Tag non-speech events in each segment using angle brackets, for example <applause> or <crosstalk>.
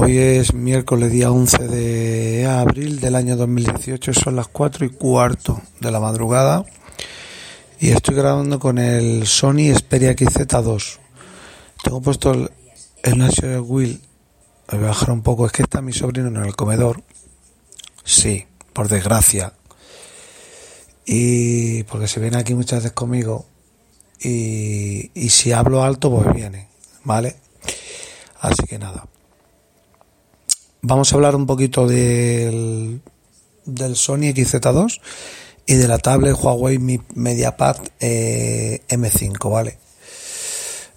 Hoy es miércoles día 11 de abril del año 2018, son las 4 y cuarto de la madrugada y estoy grabando con el Sony Xperia XZ2. Tengo puesto el, el National Wheel, voy a bajar un poco, es que está mi sobrino en el comedor. Sí, por desgracia. Y porque se viene aquí muchas veces conmigo y, y si hablo alto pues viene, ¿vale? Así que nada. Vamos a hablar un poquito del, del Sony XZ2 y de la tablet Huawei MediaPad eh, M5, ¿vale?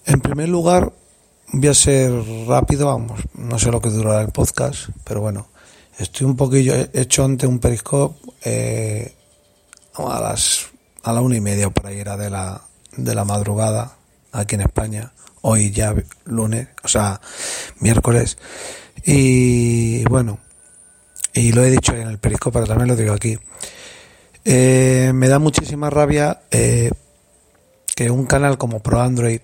En primer lugar, voy a ser rápido, vamos, no sé lo que durará el podcast, pero bueno, estoy un poquillo hecho ante un periscope eh, a las a la una y media por ahí era de la de la madrugada aquí en España hoy ya lunes o sea miércoles y bueno y lo he dicho en el periscope pero también lo digo aquí. Eh, me da muchísima rabia eh, que un canal como Pro Android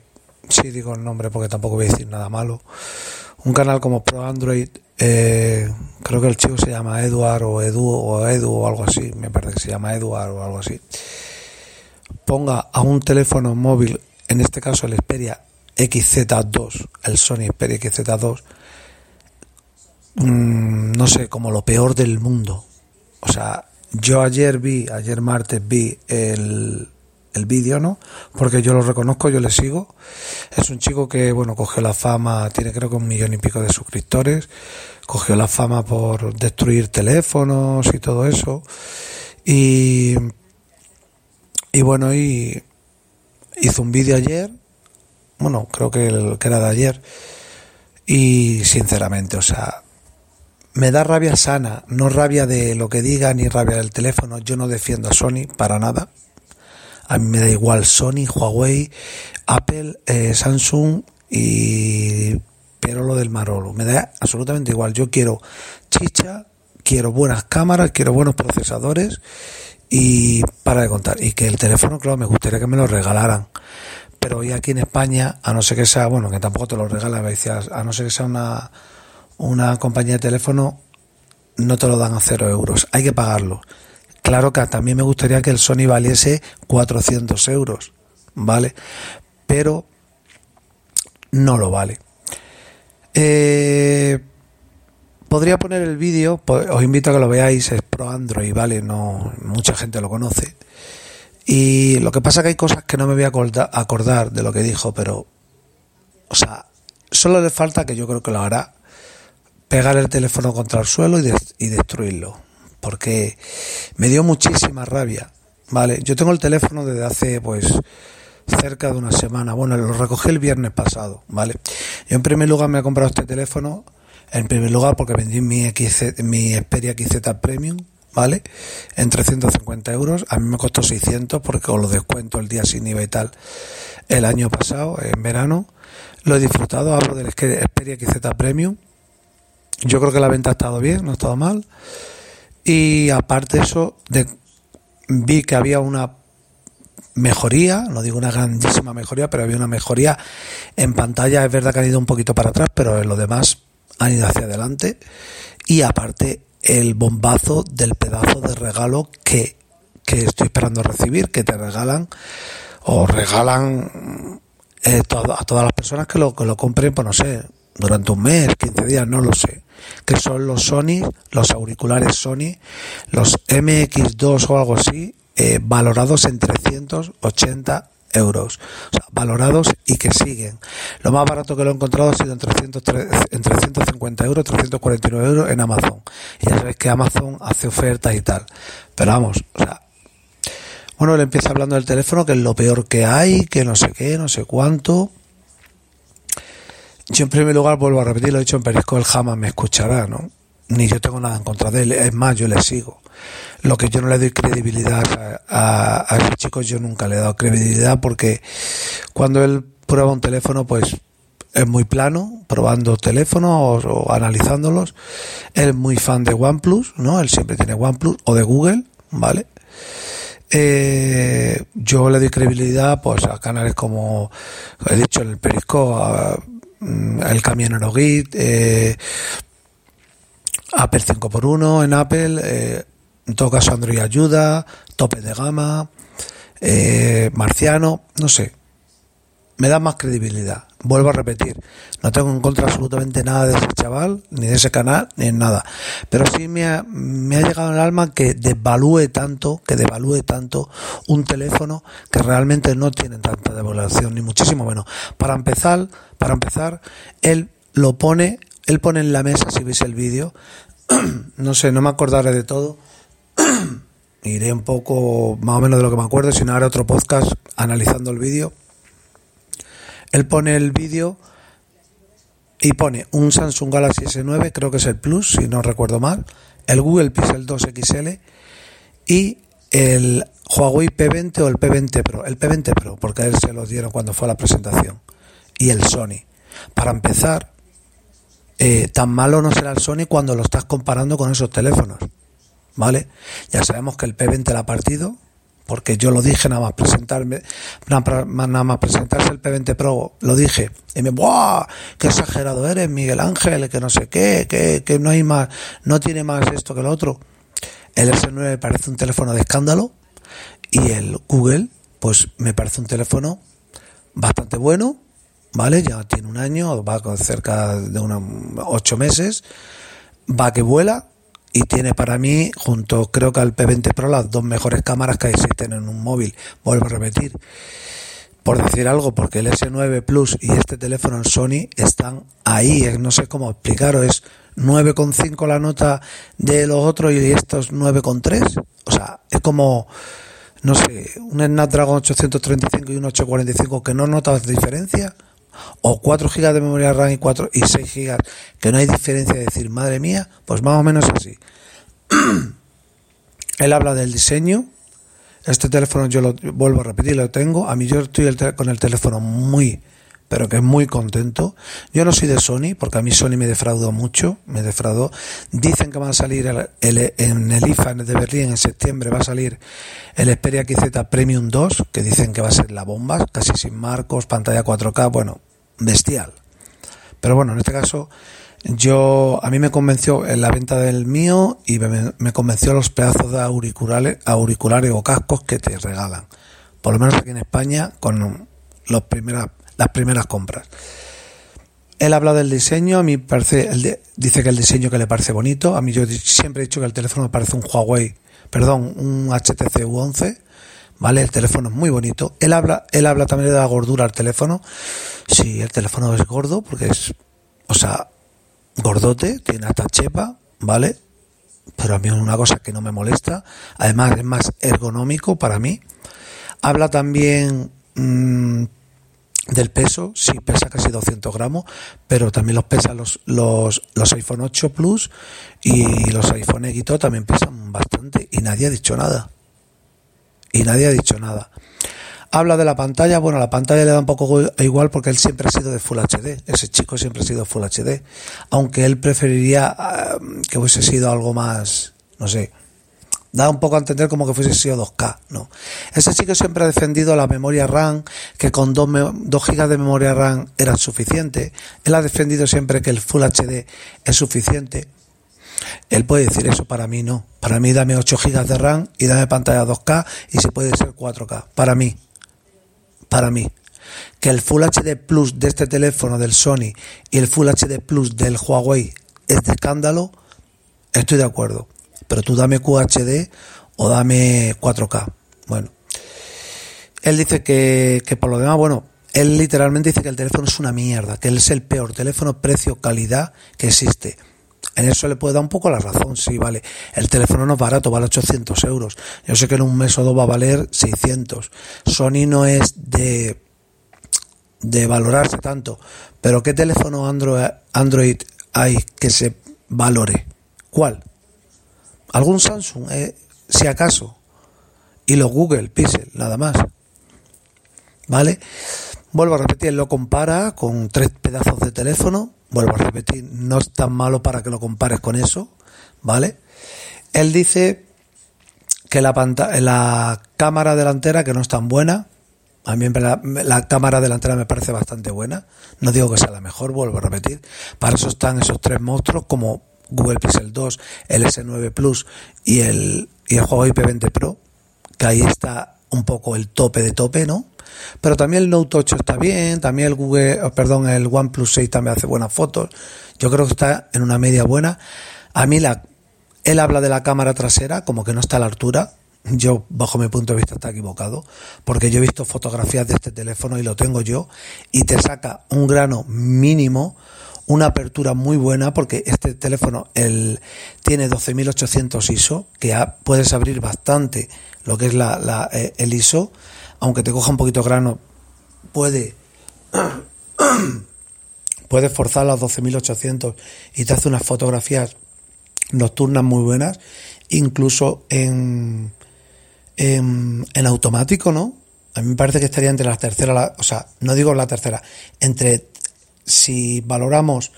sí digo el nombre porque tampoco voy a decir nada malo un canal como Pro Android eh, creo que el chico se llama Eduard o Edu o Edu o algo así, me parece que se llama Eduard o algo así, ponga a un teléfono móvil, en este caso el Xperia XZ2, el Sony Xperia XZ2, mmm, no sé, como lo peor del mundo. O sea, yo ayer vi, ayer martes vi el, el vídeo, ¿no? Porque yo lo reconozco, yo le sigo. Es un chico que, bueno, cogió la fama, tiene creo que un millón y pico de suscriptores, cogió la fama por destruir teléfonos y todo eso. Y, y bueno, y hizo un vídeo ayer, bueno, creo que, el, que era de ayer, y sinceramente, o sea, me da rabia sana, no rabia de lo que diga ni rabia del teléfono. Yo no defiendo a Sony para nada. A mí me da igual Sony, Huawei, Apple, eh, Samsung y pero lo del Marolo. Me da absolutamente igual. Yo quiero chicha, quiero buenas cámaras, quiero buenos procesadores y para de contar. Y que el teléfono, claro, me gustaría que me lo regalaran. Pero hoy aquí en España, a no ser que sea, bueno, que tampoco te lo regalan, a no ser que sea una, una compañía de teléfono, no te lo dan a cero euros. Hay que pagarlo. Claro que también me gustaría que el Sony valiese 400 euros, ¿vale? Pero no lo vale. Eh, podría poner el vídeo, os invito a que lo veáis, es pro Android, ¿vale? No, mucha gente lo conoce. Y lo que pasa que hay cosas que no me voy a acordar de lo que dijo, pero, o sea, solo le falta que yo creo que lo hará, pegar el teléfono contra el suelo y, de y destruirlo porque me dio muchísima rabia. Vale, yo tengo el teléfono desde hace pues cerca de una semana. Bueno, lo recogí el viernes pasado, ¿vale? Yo en primer lugar me he comprado este teléfono, en primer lugar porque vendí mi, XZ, mi Xperia XZ Premium, ¿vale? En 350 euros. A mí me costó 600 porque con los descuentos el día sin IVA y tal el año pasado, en verano. Lo he disfrutado, hablo del Xperia XZ Premium. Yo creo que la venta ha estado bien, no ha estado mal. Y aparte eso, de, vi que había una mejoría, no digo una grandísima mejoría, pero había una mejoría en pantalla. Es verdad que han ido un poquito para atrás, pero en lo demás han ido hacia adelante. Y aparte, el bombazo del pedazo de regalo que que estoy esperando recibir, que te regalan o regalan eh, a todas las personas que lo, que lo compren, pues no sé, durante un mes, 15 días, no lo sé. Que son los Sony, los auriculares Sony, los MX2 o algo así, eh, valorados en 380 euros. O sea, valorados y que siguen. Lo más barato que lo he encontrado ha sido en, 300, en 350 euros, 349 euros en Amazon. Y ya sabéis que Amazon hace ofertas y tal. Pero vamos, o sea, bueno, él empieza hablando del teléfono, que es lo peor que hay, que no sé qué, no sé cuánto. Yo en primer lugar vuelvo a repetir, lo he dicho en Perisco, él jamás me escuchará, ¿no? Ni yo tengo nada en contra de él, es más, yo le sigo. Lo que yo no le doy credibilidad a, a, ese chico, yo nunca le he dado credibilidad porque cuando él prueba un teléfono, pues es muy plano, probando teléfonos o, analizándolos. Él es muy fan de OnePlus, ¿no? Él siempre tiene OnePlus o de Google, ¿vale? Eh, yo le doy credibilidad pues a canales como he dicho el Perisco a, el camionero Git, eh, Apple 5x1 en Apple, eh, en todo caso Android ayuda, tope de gama, eh, marciano, no sé, me da más credibilidad. Vuelvo a repetir, no tengo en contra absolutamente nada de ese chaval, ni de ese canal, ni en nada. Pero sí me ha, llegado al alma que devalúe tanto, que devalúe tanto un teléfono que realmente no tiene tanta devaluación, ni muchísimo menos. Para empezar, para empezar, él lo pone, él pone en la mesa, si veis el vídeo, <clears throat> no sé, no me acordaré de todo. <clears throat> Iré un poco más o menos de lo que me acuerdo, si no haré otro podcast analizando el vídeo él pone el vídeo y pone un Samsung Galaxy S9, creo que es el Plus, si no recuerdo mal, el Google Pixel 2 XL y el Huawei P20 o el P20 Pro, el P20 Pro, porque a él se lo dieron cuando fue a la presentación, y el Sony. Para empezar, eh, tan malo no será el Sony cuando lo estás comparando con esos teléfonos, ¿vale? Ya sabemos que el P20 la ha partido, porque yo lo dije nada más presentarme, nada más presentarse el P20 Pro, lo dije, y me, ¡buah! ¡Qué exagerado eres, Miguel Ángel! Que no sé qué, que, que no hay más, no tiene más esto que lo otro. El S9 me parece un teléfono de escándalo y el Google, pues me parece un teléfono bastante bueno, ¿vale? Ya tiene un año, va con cerca de unos ocho meses, va que vuela, y tiene para mí, junto creo que al P20 Pro, las dos mejores cámaras que existen en un móvil. Vuelvo a repetir, por decir algo, porque el S9 Plus y este teléfono en Sony están ahí, no sé cómo explicaros, es 9,5 la nota de los otros y estos 9,3. O sea, es como, no sé, un Snapdragon 835 y un 845 que no notas diferencia o 4 GB de memoria RAM y 4 y 6 GB, que no hay diferencia de decir, madre mía, pues más o menos así. <clears throat> Él habla del diseño. Este teléfono yo lo vuelvo a repetir, lo tengo. A mí yo estoy con el teléfono muy, pero que muy contento. Yo no soy de Sony, porque a mí Sony me defraudó mucho, me defraudó. Dicen que va a salir en el IFA de Berlín en septiembre, va a salir el Xperia XZ Premium 2, que dicen que va a ser la bomba, casi sin marcos, pantalla 4K, bueno, bestial. Pero bueno, en este caso, yo a mí me convenció en la venta del mío y me, convenció los pedazos de auriculares, auriculares o cascos que te regalan. Por lo menos aquí en España, con los primeras, las primeras compras. Él habla del diseño, a mí parece, él dice que el diseño que le parece bonito. A mí yo siempre he dicho que el teléfono parece un Huawei, perdón, un HTC U11 ¿vale? El teléfono es muy bonito. Él habla, él habla también de la gordura al teléfono. Sí, el teléfono es gordo porque es, o sea, gordote, tiene hasta chepa, ¿vale? Pero a mí es una cosa que no me molesta. Además es más ergonómico para mí. Habla también mmm, del peso, sí pesa casi 200 gramos, pero también los pesan los, los, los iPhone 8 Plus y los iPhone X también pesan bastante y nadie ha dicho nada y nadie ha dicho nada. Habla de la pantalla, bueno, la pantalla le da un poco igual porque él siempre ha sido de Full HD, ese chico siempre ha sido Full HD, aunque él preferiría ah, que hubiese sido algo más, no sé, da un poco a entender como que fuese sido 2K, ¿no? Ese chico siempre ha defendido la memoria RAM, que con 2, 2 GB de memoria RAM era suficiente, él ha defendido siempre que el Full HD es suficiente, Él puede decir eso, para mí no. Para mí dame 8 GB de RAM y dame pantalla 2K y si puede ser 4K. Para mí. Para mí. Que el Full HD Plus de este teléfono del Sony y el Full HD Plus del Huawei es de escándalo, estoy de acuerdo. Pero tú dame QHD o dame 4K. Bueno. Él dice que, que por lo demás, bueno, él literalmente dice que el teléfono es una mierda, que él es el peor teléfono precio-calidad que existe. En eso le puede dar un poco la razón, sí, vale. El teléfono no es barato, vale 800 euros. Yo sé que en un mes o dos va a valer 600. Sony no es de, de valorarse tanto. Pero ¿qué teléfono Android, Android hay que se valore? ¿Cuál? ¿Algún Samsung? Eh, si acaso. Y los Google Pixel, nada más. ¿Vale? Vuelvo a repetir, lo compara con tres pedazos de teléfono. Vuelvo a repetir, no es tan malo para que lo compares con eso, ¿vale? Él dice que la, la cámara delantera, que no es tan buena, a mí la, la, cámara delantera me parece bastante buena. No digo que sea la mejor, vuelvo a repetir. Para eso están esos tres monstruos como Google Pixel 2, el S9 Plus y el, y el Huawei P20 Pro, que ahí está un poco el tope de tope, ¿no? Pero también el Note 8 está bien, también el Google, oh, perdón, el OnePlus 6 también hace buenas fotos. Yo creo que está en una media buena. A mí la, él habla de la cámara trasera como que no está a la altura. Yo, bajo mi punto de vista, está equivocado, porque yo he visto fotografías de este teléfono y lo tengo yo, y te saca un grano mínimo, una apertura muy buena, porque este teléfono el, tiene 12.800 ISO, que puedes abrir bastante lo que es la, la, eh, el ISO, aunque te coja un poquito grano, puede, <clears throat> puede forzar los 12.800 y te hace unas fotografías nocturnas muy buenas, incluso en, en, en automático, ¿no? A mí me parece que estaría entre la tercera, la, o sea, no digo la tercera, entre, si valoramos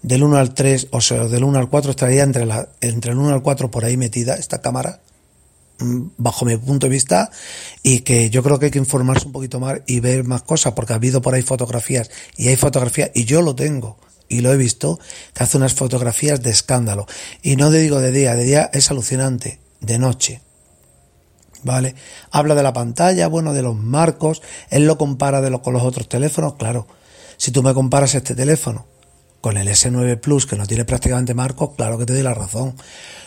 del 1 al 3, o sea, del 1 al 4, estaría entre, la, entre el 1 al 4 por ahí metida esta cámara bajo mi punto de vista y que yo creo que hay que informarse un poquito más y ver más cosas porque ha habido por ahí fotografías y hay fotografías y yo lo tengo y lo he visto que hace unas fotografías de escándalo y no te digo de día, de día es alucinante, de noche. ¿Vale? Habla de la pantalla, bueno, de los marcos, él lo compara de lo, con los otros teléfonos, claro. Si tú me comparas este teléfono con el S9 Plus, que no tiene prácticamente marcos, claro que te doy la razón.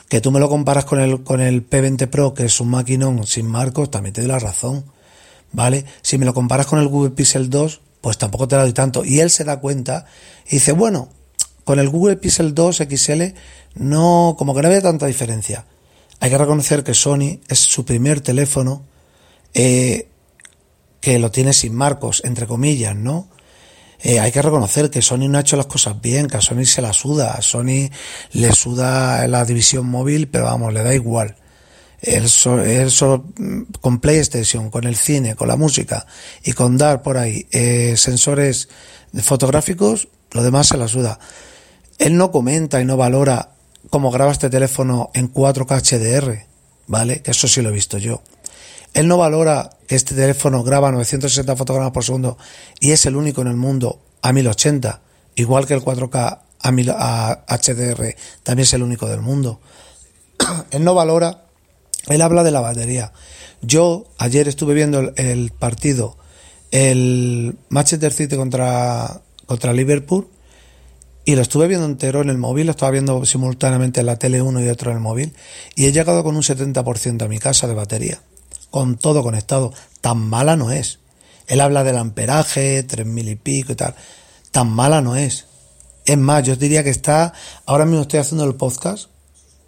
Que tú me lo comparas con el, con el P20 Pro, que es un maquinón sin marcos, también te doy la razón. ¿Vale? Si me lo comparas con el Google Pixel 2, pues tampoco te la doy tanto. Y él se da cuenta y dice, bueno, con el Google Pixel 2 XL no, como que no había tanta diferencia. Hay que reconocer que Sony es su primer teléfono eh, que lo tiene sin marcos, entre comillas, ¿no? Eh, hay que reconocer que Sony no ha hecho las cosas bien, que a Sony se la suda, a Sony le suda la división móvil, pero vamos, le da igual. Él, solo mm, con PlayStation, con el cine, con la música y con dar por ahí eh, sensores fotográficos, lo demás se la suda. Él no comenta y no valora cómo graba este teléfono en 4K HDR, ¿vale? Que eso sí lo he visto yo. Él no valora este teléfono graba 960 fotogramas por segundo y es el único en el mundo a 1080, igual que el 4K a, HDR también es el único del mundo. <clears throat> él no valora, él habla de la batería. Yo ayer estuve viendo el, partido, el Manchester City contra, contra Liverpool, y lo estuve viendo entero en el móvil, lo estaba viendo simultáneamente en la tele uno y otro en el móvil, y he llegado con un 70% a mi casa de batería con todo conectado. Tan mala no es. Él habla del amperaje, tres mil y pico y tal. Tan mala no es. Es más, yo diría que está, ahora mismo estoy haciendo el podcast,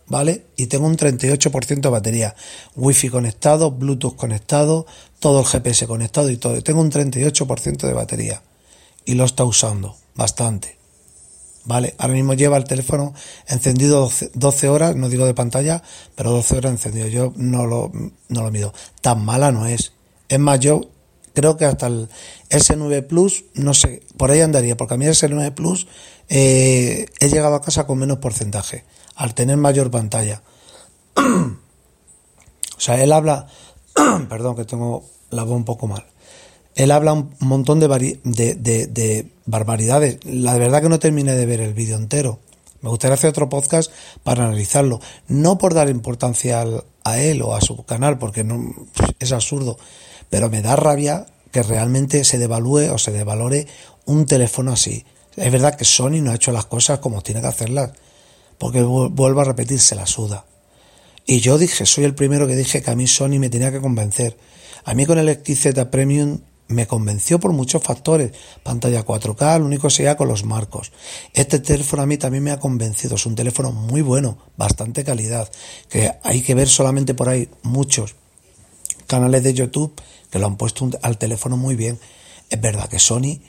¿vale? Y tengo un 38% de batería. Wi-Fi conectado, Bluetooth conectado, todo el GPS conectado y todo. Tengo un 38% de batería. Y lo está usando bastante. ¿Vale? Ahora mismo lleva el teléfono encendido 12, horas, no digo de pantalla, pero 12 horas encendido. Yo no lo, no lo mido. Tan mala no es. Es más, yo creo que hasta el S9 Plus, no sé, por ahí andaría, porque a mí el S9 Plus eh, he llegado a casa con menos porcentaje, al tener mayor pantalla. <clears throat> o sea, él habla, <clears throat> perdón que tengo la voz un poco mal él habla un montón de, de, de, barbaridades. La verdad que no terminé de ver el vídeo entero, Me gustaría hacer otro podcast para analizarlo. No por dar importancia al- a él o a su canal, porque no, es absurdo, pero me da rabia que realmente se devalúe o se devalore un teléfono así. Es verdad que Sony no ha hecho las cosas como tiene que hacerlas, porque vu- vuelvo a repetir, se la suda. Y yo dije, soy el primero que dije que a mí Sony me tenía que convencer. A mí con el XZ Premium me convenció por muchos factores. Pantalla 4K, lo único sería con los marcos. Este teléfono a mí también me ha convencido. Es un teléfono muy bueno, bastante calidad. Que hay que ver solamente por ahí muchos canales de YouTube que lo han puesto al teléfono muy bien. Es verdad que Sony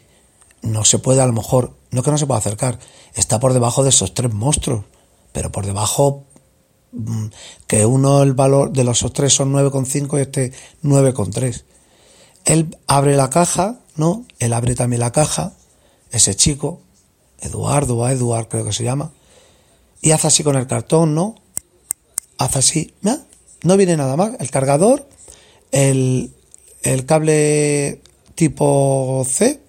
no se puede, a lo mejor, no que no se pueda acercar, está por debajo de esos tres monstruos, pero por debajo mm, que uno el valor de los tres son 9,5 y este 9,3. Él abre la caja, ¿no? Él abre también la caja, ese chico, Eduardo o Eduard creo que se llama, y hace así con el cartón, ¿no? Hace así, ¿no? No viene nada más, el cargador, el, el cable tipo C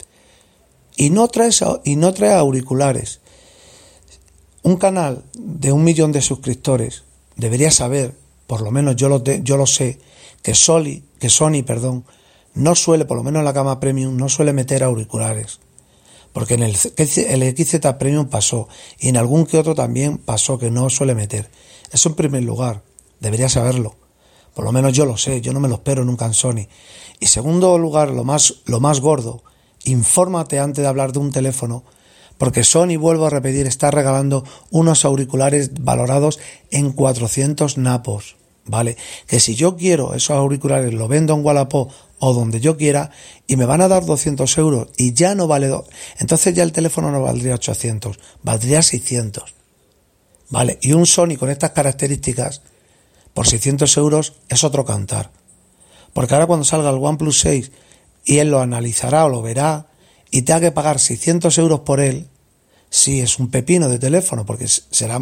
y no trae, y no trae auriculares. Un canal de un millón de suscriptores debería saber, por lo menos yo lo, yo lo sé, que Sony, que Sony, perdón, no suele, por lo menos en la gama premium, no suele meter auriculares. Porque en el, el XZ Premium pasó y en algún que otro también pasó que no suele meter. Eso en primer lugar, debería saberlo. Por lo menos yo lo sé, yo no me lo espero nunca en Sony. Y segundo lugar, lo más, lo más gordo, infórmate antes de hablar de un teléfono, porque Sony, vuelvo a repetir, está regalando unos auriculares valorados en 400 napos, ¿vale? Que si yo quiero esos auriculares, lo vendo en Wallapop o donde yo quiera y me van a dar 200 euros y ya no vale, do- entonces ya el teléfono no valdría 800, valdría 600, ¿vale? Y un Sony con estas características, por 600 euros, es otro cantar. Porque ahora cuando salga el OnePlus 6 y él lo analizará o lo verá y tenga que pagar 600 euros por él, sí, es un pepino de teléfono porque será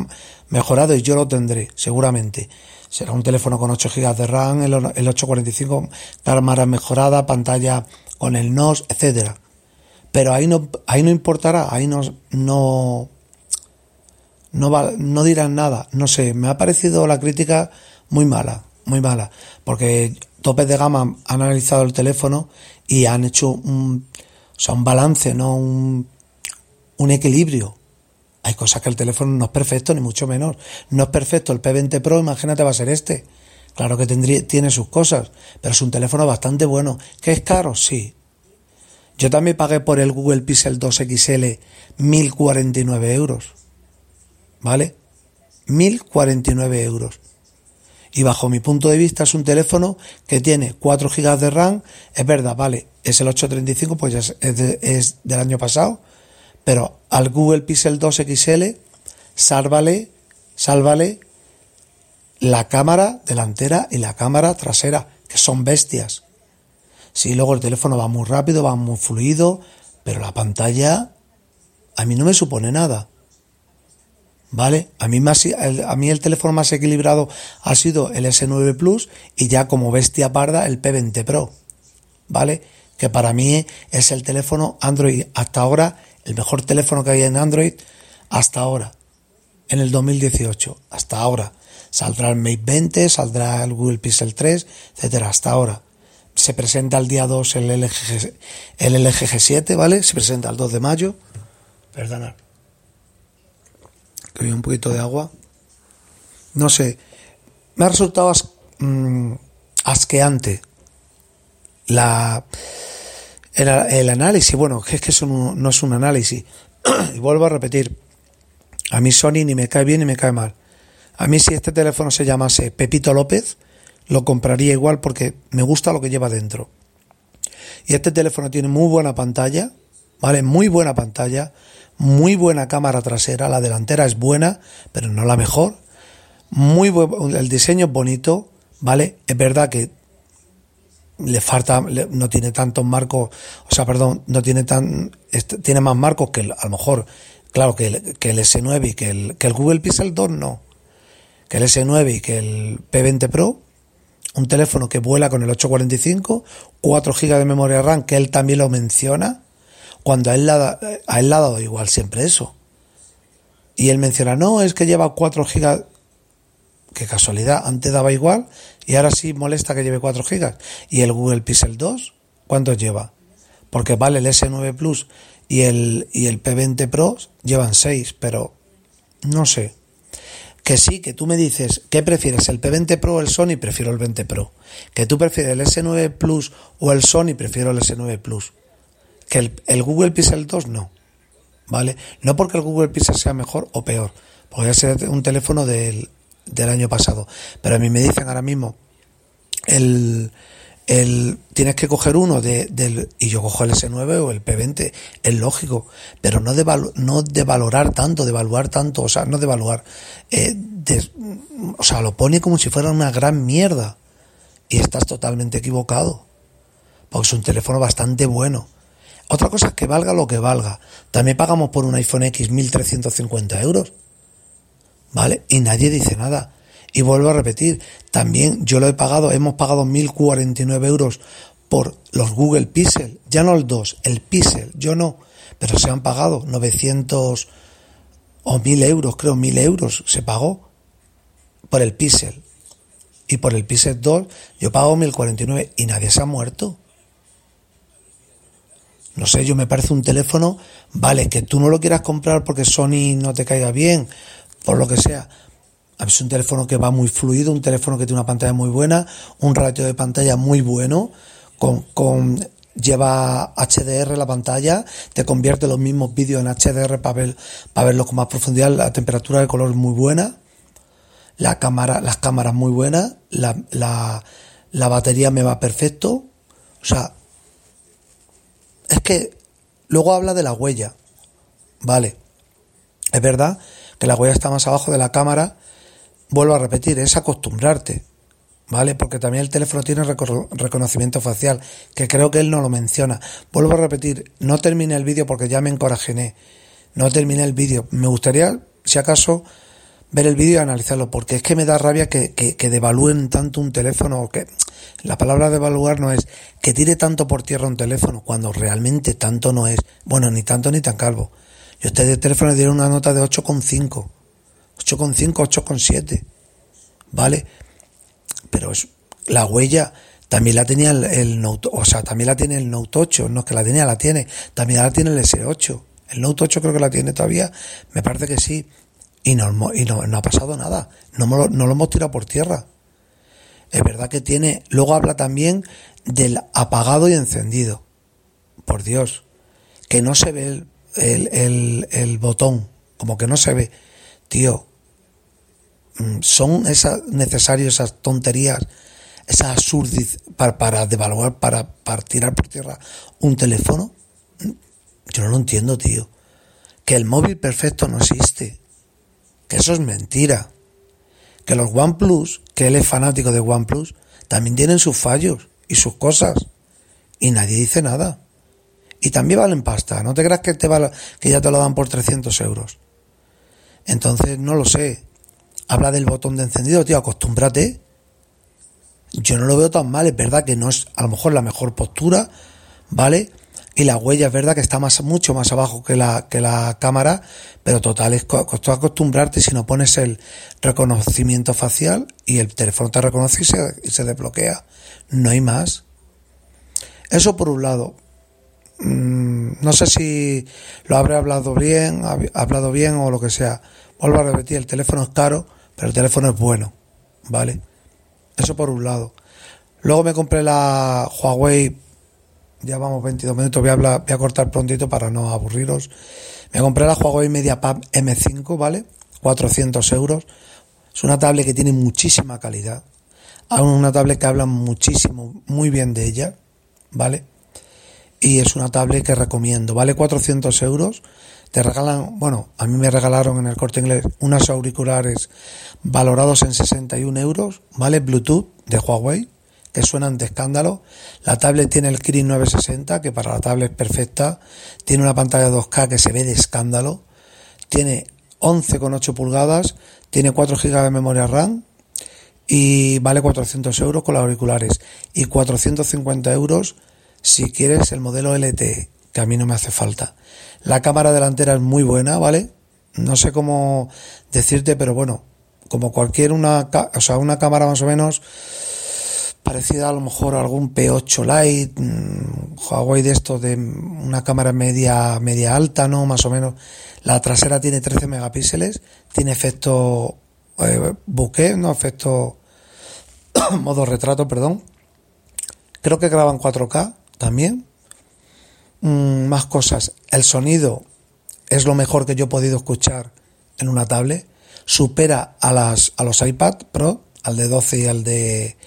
mejorado y yo lo tendré, seguramente. Será un teléfono con 8 GB de RAM, el, o- el 845, cámara mejorada, pantalla con el NOS, etcétera. Pero ahí no, ahí no importará, ahí no, no, no, va- no dirán nada. No sé, me ha parecido la crítica muy mala, muy mala, porque topes de gama han analizado el teléfono y han hecho un, o sea, un balance, no un, un equilibrio. Hay cosas que el teléfono no es perfecto, ni mucho menos. No es perfecto el P20 Pro, imagínate va a ser este. Claro que tendría, tiene sus cosas, pero es un teléfono bastante bueno. ¿Que es caro? Sí. Yo también pagué por el Google Pixel 2 XL 1049 euros. ¿Vale? 1049 euros. Y bajo mi punto de vista es un teléfono que tiene 4 GB de RAM. Es verdad, vale, es el 835, pues ya es, de- es del año pasado. Pero al Google Pixel 2 XL, sálvale, sálvale la cámara delantera y la cámara trasera, que son bestias. Sí, luego el teléfono va muy rápido, va muy fluido, pero la pantalla a mí no me supone nada. ¿Vale? A mí, más, a mí el teléfono más equilibrado ha sido el S9 Plus y ya como bestia parda el P20 Pro. ¿Vale? Que para mí es el teléfono Android hasta ahora, el mejor teléfono que hay en Android hasta ahora. En el 2018, hasta ahora. Saldrá el Mate 20, saldrá el Google Pixel 3, etcétera, hasta ahora. Se presenta el día 2 el LG, el LG G7, ¿vale? Se presenta el 2 de mayo. Perdonad que había un poquito de agua. No sé, me ha resultado mm, asqueante la, el, análisis. Bueno, es que eso no, no es un análisis. <clears throat> y vuelvo a repetir, a mí Sony ni me cae bien ni me cae mal. A mí si este teléfono se llamase Pepito López, lo compraría igual porque me gusta lo que lleva dentro. Y este teléfono tiene muy buena pantalla, ¿vale? Muy buena pantalla, muy buena cámara trasera, la delantera es buena, pero no la mejor. Muy buen, el diseño es bonito, ¿vale? Es verdad que le falta, no tiene tantos marcos, o sea, perdón, no tiene tan, este, tiene más marcos que el- a lo mejor, claro, que el, que el S9 y que el, que el Google Pixel 2 no. Que el S9 y que el P20 Pro, un teléfono que vuela con el 845, 4 GB de memoria RAM, que él también lo menciona, cuando a él, a él le ha dado igual siempre eso. Y él menciona, no, es que lleva 4 gigas. Qué casualidad, antes daba igual y ahora sí molesta que lleve 4 gigas. ¿Y el Google Pixel 2? ¿Cuántos lleva? Porque vale el S9 Plus y el, y el P20 Pro llevan 6, pero no sé. Que sí, que tú me dices, ¿qué prefieres, el P20 Pro o el Sony? Prefiero el 20 Pro. Que tú prefieres el S9 Plus o el Sony, prefiero el S9 Plus. Que el, Google Pixel 2 no. ¿Vale? No porque el Google Pixel sea mejor o peor. Podría ser un teléfono del, del año pasado. Pero a mí me dicen ahora mismo, el, el, tienes que coger uno de, del, y yo cojo el S9 o el P20, es lógico, pero no de, no de valorar tanto, de tanto, o sea, no eh, de, o sea, lo pone como si fuera una gran mierda y estás totalmente equivocado, porque es un teléfono bastante bueno. Otra cosa es que valga lo que valga. También pagamos por un iPhone X 1.350 euros. ¿Vale? Y nadie dice nada. Y vuelvo a repetir, también yo lo he pagado, hemos pagado 1.049 euros por los Google Pixel, ya no el 2, el Pixel, yo no, pero se han pagado 900 o 1.000 euros, creo 1.000 euros se pagó por el Pixel. Y por el Pixel 2 yo pago 1.049 y nadie se ha muerto. No sé, yo me parece un teléfono, vale, que tú no lo quieras comprar porque Sony no te caiga bien, por lo que sea, es un teléfono que va muy fluido, un teléfono que tiene una pantalla muy buena, un ratio de pantalla muy bueno, con, con lleva HDR la pantalla, te convierte los mismos vídeos en HDR para ver, para verlos con más profundidad, la temperatura de color muy buena, la cámara, las cámaras muy buenas, la, la, la batería me va perfecto, o sea, es que luego habla de la huella, vale, es verdad que la huella está más abajo de la cámara, vuelvo a repetir, es acostumbrarte, ¿vale? Porque también el teléfono tiene reconocimiento facial, que creo que él no lo menciona. Vuelvo a repetir, no terminé el vídeo porque ya me encorajené. No terminé el vídeo. Me gustaría, si acaso, ver el vídeo y analizarlo, porque es que me da rabia que, que, que devalúen tanto un teléfono, que la palabra devaluar no es que tire tanto por tierra un teléfono, cuando realmente tanto no es. Bueno, ni tanto ni tan calvo. Yo a este teléfono le dieron una nota de 8,5 8,5, 8,7. ¿Vale? Pero es, la huella también la tenía el, Note, o sea, también la tiene el Note 8, no es que la tenía, la tiene, también la tiene el S8. El Note 8 creo que la tiene todavía, me parece que sí. Y no, y no, ha pasado nada, no, lo, no lo hemos tirado por tierra. Es verdad que tiene, luego habla también del apagado y encendido. Por Dios, que no se ve el, el, el botón, como que no se ve. Tío, Mm, son esas necesarias esas tonterías, esas absurdiz para, para devaluar, para, para tirar por tierra un teléfono. Mm, yo no lo entiendo, tío. Que el móvil perfecto no existe. Que eso es mentira. Que los OnePlus, que él es fanático de OnePlus, también tienen sus fallos y sus cosas. Y nadie dice nada. Y también valen pasta. No te creas que, te que ya te lo dan por 300 euros. Entonces, no lo sé habla del botón de encendido, tío, acostúmbrate. Yo no lo veo tan mal, es verdad que no es a lo mejor la mejor postura, ¿vale? Y la huella es verdad que está más, mucho más abajo que la, que la cámara, pero total, es costó acostumbrarte si no pones el reconocimiento facial y el teléfono te reconoce y se, y se desbloquea. No hay más. Eso por un lado. Mm, no sé si lo habré hablado bien, hablado bien o lo que sea. Vuelvo a repetir, el teléfono es caro, pero el teléfono es bueno, ¿vale? Eso por un lado. Luego me compré la Huawei, ya vamos 22 minutos, voy a, hablar, voy a cortar prontito para no aburriros. Me compré la Huawei MediaPad M5, ¿vale? 400 euros. Es una tablet que tiene muchísima calidad. Una tablet que habla muchísimo, muy bien de ella, ¿vale? Y es una tablet que recomiendo. Vale 400 euros te regalan, bueno, a mí me regalaron en el corte inglés unos auriculares valorados en 61 euros, ¿vale? Bluetooth de Huawei, que suenan de escándalo. La tablet tiene el Kirin 960, que para la tablet es perfecta. Tiene una pantalla 2K que se ve de escándalo. Tiene 11,8 pulgadas. Tiene 4 GB de memoria RAM. Y vale 400 euros con los auriculares. Y 450 euros si quieres el modelo LTE, que a mí no me hace falta. La cámara delantera es muy buena, ¿vale? no sé cómo decirte, pero bueno, como cualquier una, o sea, una cámara más o menos parecida a lo mejor a algún P8 Lite, mm, Huawei de esto de una cámara media media alta, ¿no? Más o menos. La trasera tiene 13 megapíxeles, tiene efecto eh, bokeh, no efecto <coughs> modo retrato, perdón. Creo que graban 4K también. Mm, más cosas. El sonido es lo mejor que yo he podido escuchar en una tablet. Supera a las a los iPad Pro, al de 12 y al de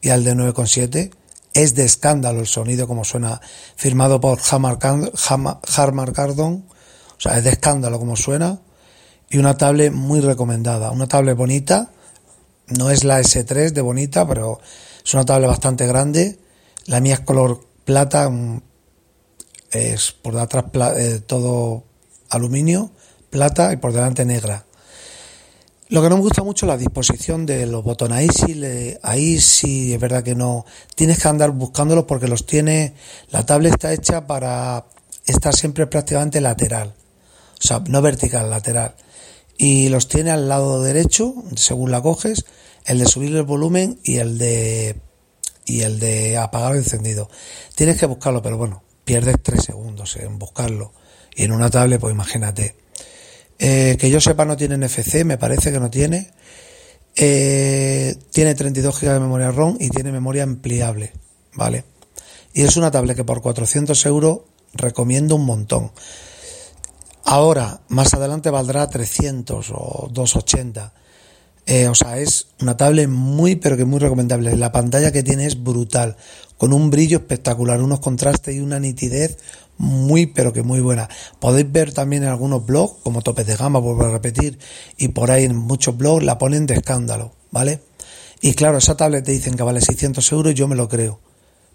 y al de 9,7. Es de escándalo el sonido como suena, firmado por Harman Kardon. O sea, es de escándalo como suena. Y una tablet muy recomendada. Una tablet bonita. No es la S3 de bonita, pero es una tablet bastante grande. La mía es color plata. Es por detrás eh, todo aluminio, plata y por delante negra. Lo que no me gusta mucho es la disposición de los botones. Ahí sí, ahí sí es verdad que no. Tienes que andar buscándolos porque los tiene. La tablet está hecha para estar siempre prácticamente lateral. O sea, no vertical, lateral. Y los tiene al lado derecho, según la coges, el de subir el volumen y el de y el de apagar el encendido. Tienes que buscarlo, pero bueno, pierdes tres segundos en buscarlo. Y en una tablet, pues imagínate. Eh, que yo sepa no tiene NFC, me parece que no tiene. Eh, tiene 32 GB de memoria ROM y tiene memoria ampliable, ¿vale? Y es una tablet que por 400 euros recomiendo un montón. Ahora, más adelante valdrá 300 o 280. Eh, o sea, es una tablet muy, pero que muy recomendable. La pantalla que tiene es brutal, con un brillo espectacular, unos contrastes y una nitidez muy pero que muy buena. Podéis ver también en algunos blogs, como topes de gama, vuelvo a repetir, y por ahí en muchos blogs la ponen de escándalo, ¿vale? Y claro, esa tablet te dicen que vale 600 euros, yo me lo creo.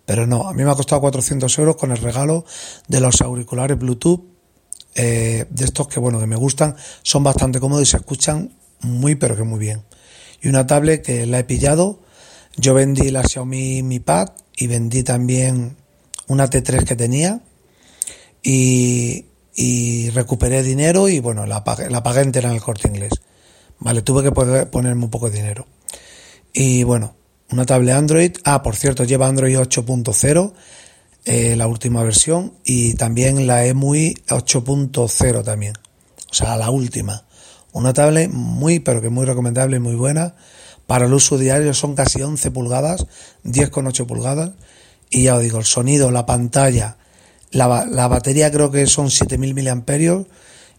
Pero no, a mí me ha costado 400 euros con el regalo de los auriculares Bluetooth, eh, de estos que bueno, que me gustan, son bastante cómodos y se escuchan muy pero que muy bien. Y una tablet que la he pillado, yo vendí la Xiaomi Mi Pad y vendí también una T3 que tenía y, y recuperé dinero y bueno, la pagué, la pagué entera en el corte inglés. Vale, tuve que poder ponerme un poco de dinero. Y bueno, una tablet Android. Ah, por cierto, lleva Android 8.0, eh, la última versión, y también la EMUI 8.0 también. O sea, la última. Una tablet muy, pero que muy recomendable y muy buena. Para el uso diario son casi 11 pulgadas, 10,8 pulgadas. Y ya os digo, el sonido, la pantalla, la, la batería creo que son 7000 miliamperios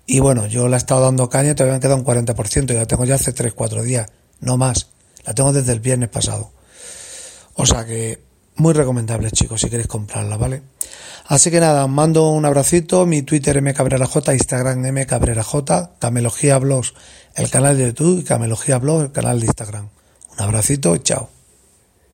y bueno, yo la he estado dando caña, todavía me queda un 40%, y la tengo ya hace 3-4 días, no más. La tengo desde el viernes pasado. O sea que muy recomendable, chicos, si queréis comprarla, ¿vale? Así que nada, mando un abracito, mi Twitter mcabreraj, Instagram mcabreraj, Camelogía Blogs, el canal de YouTube y Camelogía Blogs, el canal de Instagram. Un abracito, chao.